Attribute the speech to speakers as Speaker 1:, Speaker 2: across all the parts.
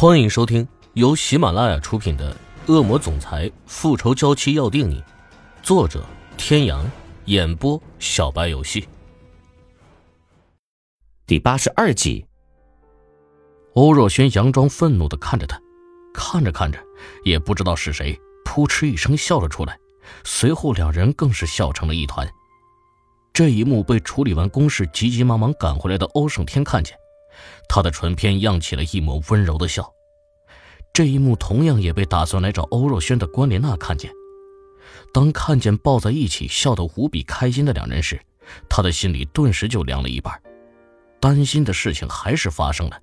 Speaker 1: 欢迎收听由喜马拉雅出品的《恶魔总裁复仇娇妻要定你》，作者：天阳，演播：小白游戏。
Speaker 2: 第八十二集。
Speaker 1: 欧若轩佯装愤怒的看着他，看着看着，也不知道是谁，扑哧一声笑了出来，随后两人更是笑成了一团。这一幕被处理完公事、急急忙忙赶回来的欧胜天看见。他的唇边漾起了一抹温柔的笑，这一幕同样也被打算来找欧若轩的关莲娜看见。当看见抱在一起笑得无比开心的两人时，他的心里顿时就凉了一半。担心的事情还是发生了，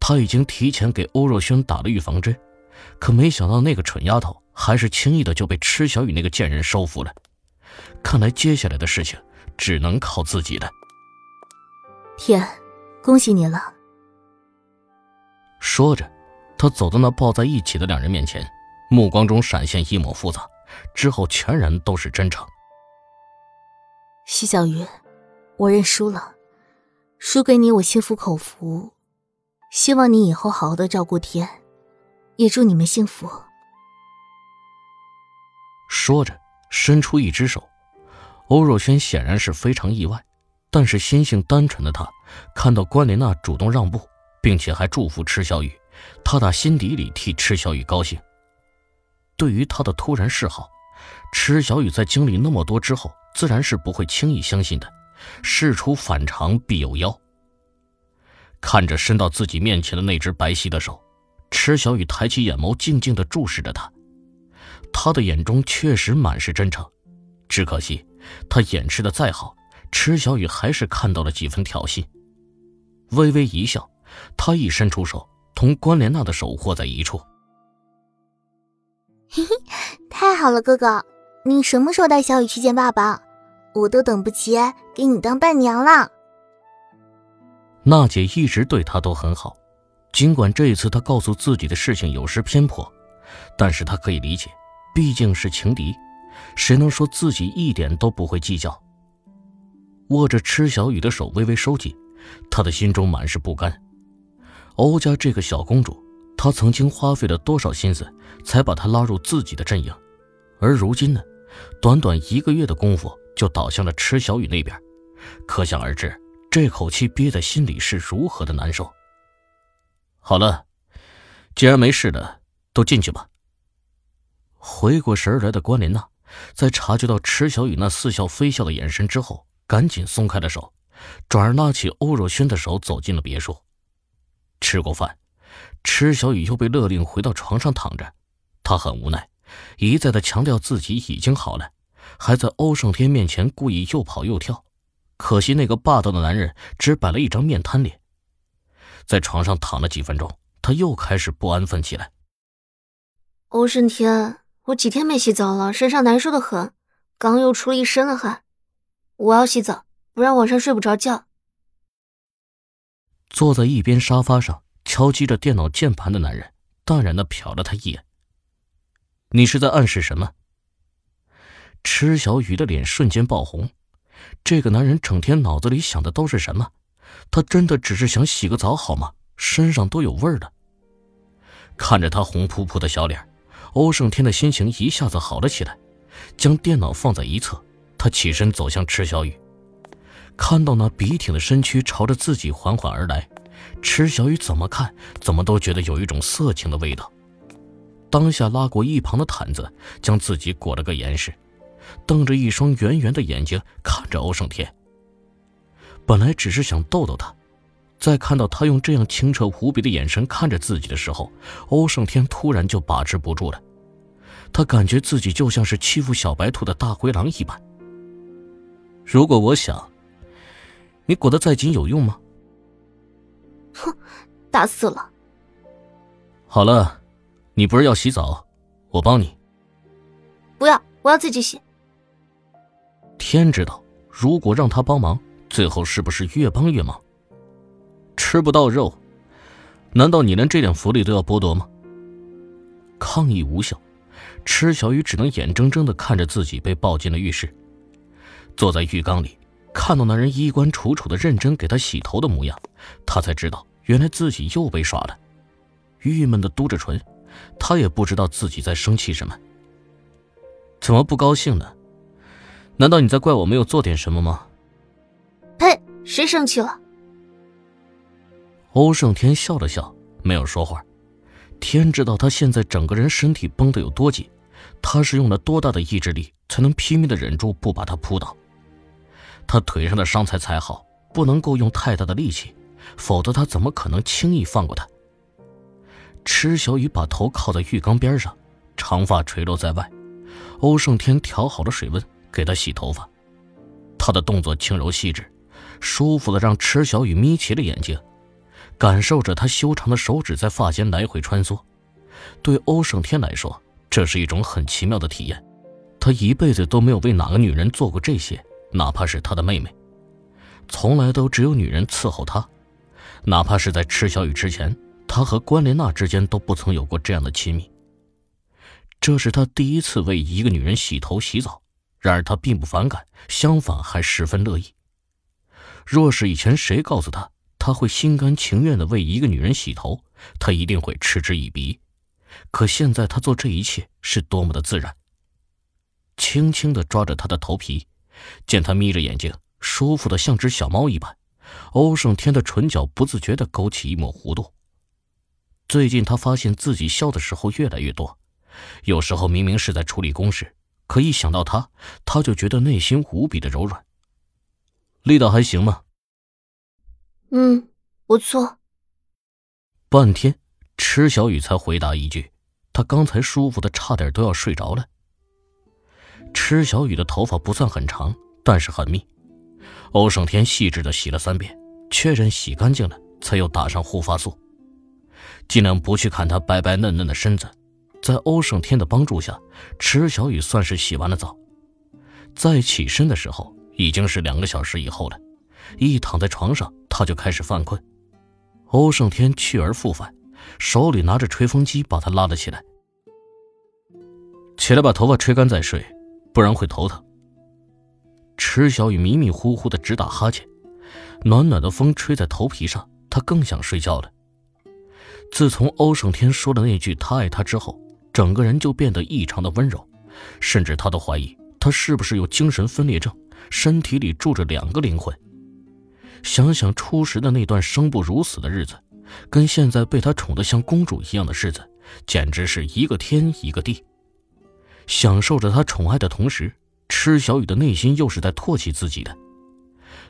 Speaker 1: 他已经提前给欧若轩打了预防针，可没想到那个蠢丫头还是轻易的就被池小雨那个贱人收服了。看来接下来的事情只能靠自己了。
Speaker 3: 天。恭喜你了。
Speaker 1: 说着，他走到那抱在一起的两人面前，目光中闪现一抹复杂，之后全然都是真诚。
Speaker 3: 徐小鱼，我认输了，输给你我心服口服。希望你以后好好的照顾天，也祝你们幸福。
Speaker 1: 说着，伸出一只手，欧若轩显然是非常意外。但是心性单纯的他，看到关莲娜主动让步，并且还祝福池小雨，他打心底里替池小雨高兴。对于他的突然示好，池小雨在经历那么多之后，自然是不会轻易相信的。事出反常必有妖。看着伸到自己面前的那只白皙的手，池小雨抬起眼眸，静静地注视着他。他的眼中确实满是真诚，只可惜他掩饰的再好。池小雨还是看到了几分挑衅，微微一笑，他一伸出手，同关莲娜的手握在一处。
Speaker 4: 嘿嘿，太好了，哥哥，你什么时候带小雨去见爸爸？我都等不及给你当伴娘了。
Speaker 1: 娜姐一直对他都很好，尽管这一次她告诉自己的事情有失偏颇，但是她可以理解，毕竟是情敌，谁能说自己一点都不会计较？握着池小雨的手微微收紧，他的心中满是不甘。欧家这个小公主，他曾经花费了多少心思才把她拉入自己的阵营，而如今呢，短短一个月的功夫就倒向了池小雨那边，可想而知，这口气憋在心里是如何的难受。好了，既然没事了，都进去吧。回过神来的关莲娜，在察觉到池小雨那似笑非笑的眼神之后。赶紧松开了手，转而拉起欧若轩的手走进了别墅。吃过饭，池小雨又被勒令回到床上躺着。他很无奈，一再的强调自己已经好了，还在欧胜天面前故意又跑又跳。可惜那个霸道的男人只摆了一张面瘫脸。在床上躺了几分钟，他又开始不安分起来。
Speaker 4: 欧胜天，我几天没洗澡了，身上难受的很，刚又出了一身的汗。我要洗澡，不然晚上睡不着觉。
Speaker 1: 坐在一边沙发上敲击着电脑键盘的男人，淡然的瞟了他一眼。你是在暗示什么？池小雨的脸瞬间爆红。这个男人整天脑子里想的都是什么？他真的只是想洗个澡好吗？身上都有味儿了。看着他红扑扑的小脸，欧胜天的心情一下子好了起来，将电脑放在一侧。他起身走向池小雨，看到那笔挺的身躯朝着自己缓缓而来，池小雨怎么看怎么都觉得有一种色情的味道。当下拉过一旁的毯子，将自己裹了个严实，瞪着一双圆圆的眼睛看着欧胜天。本来只是想逗逗他，在看到他用这样清澈无比的眼神看着自己的时候，欧胜天突然就把持不住了，他感觉自己就像是欺负小白兔的大灰狼一般。如果我想，你裹得再紧有用吗？
Speaker 4: 哼，打死了。
Speaker 1: 好了，你不是要洗澡，我帮你。
Speaker 4: 不要，我要自己洗。
Speaker 1: 天知道，如果让他帮忙，最后是不是越帮越忙？吃不到肉，难道你连这点福利都要剥夺吗？抗议无效，池小雨只能眼睁睁的看着自己被抱进了浴室。坐在浴缸里，看到男人衣冠楚楚的认真给他洗头的模样，他才知道原来自己又被耍了。郁闷的嘟着唇，他也不知道自己在生气什么。怎么不高兴呢？难道你在怪我没有做点什么吗？
Speaker 4: 呸！谁生气了？
Speaker 1: 欧胜天笑了笑，没有说话。天知道他现在整个人身体绷得有多紧，他是用了多大的意志力才能拼命的忍住不把他扑倒。他腿上的伤才才好，不能够用太大的力气，否则他怎么可能轻易放过他？池小雨把头靠在浴缸边上，长发垂落在外。欧胜天调好了水温，给他洗头发。他的动作轻柔细致，舒服的让池小雨眯起了眼睛。感受着他修长的手指在发间来回穿梭，对欧胜天来说，这是一种很奇妙的体验。他一辈子都没有为哪个女人做过这些，哪怕是他的妹妹，从来都只有女人伺候他。哪怕是在池小雨之前，他和关莲娜之间都不曾有过这样的亲密。这是他第一次为一个女人洗头洗澡，然而他并不反感，相反还十分乐意。若是以前谁告诉他，他会心甘情愿的为一个女人洗头，他一定会嗤之以鼻。可现在他做这一切是多么的自然。轻轻的抓着她的头皮，见他眯着眼睛，舒服的像只小猫一般，欧胜天的唇角不自觉的勾起一抹弧度。最近他发现自己笑的时候越来越多，有时候明明是在处理公事，可一想到他，他就觉得内心无比的柔软。力道还行吗？
Speaker 4: 嗯，不错。
Speaker 1: 半天，池小雨才回答一句：“他刚才舒服的差点都要睡着了。”池小雨的头发不算很长，但是很密。欧胜天细致的洗了三遍，确认洗干净了，才又打上护发素，尽量不去看她白白嫩嫩的身子。在欧胜天的帮助下，池小雨算是洗完了澡。再起身的时候，已经是两个小时以后了。一躺在床上，他就开始犯困。欧胜天去而复返，手里拿着吹风机把他拉了起来。起来把头发吹干再睡，不然会头疼。池小雨迷迷糊糊的直打哈欠，暖暖的风吹在头皮上，他更想睡觉了。自从欧胜天说了那句“他爱他”之后，整个人就变得异常的温柔，甚至他都怀疑他是不是有精神分裂症，身体里住着两个灵魂。想想初时的那段生不如死的日子，跟现在被他宠得像公主一样的日子，简直是一个天一个地。享受着他宠爱的同时，池小雨的内心又是在唾弃自己的。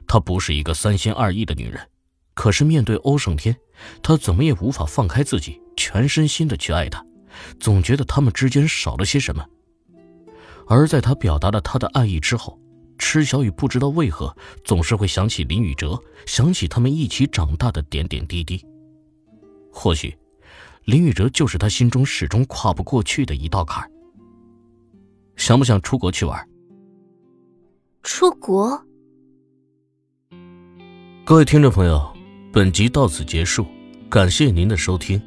Speaker 1: 她不是一个三心二意的女人，可是面对欧胜天，她怎么也无法放开自己，全身心的去爱他，总觉得他们之间少了些什么。而在他表达了他的爱意之后，池小雨不知道为何总是会想起林宇哲，想起他们一起长大的点点滴滴。或许，林宇哲就是他心中始终跨不过去的一道坎儿。想不想出国去玩？
Speaker 4: 出国？
Speaker 1: 各位听众朋友，本集到此结束，感谢您的收听。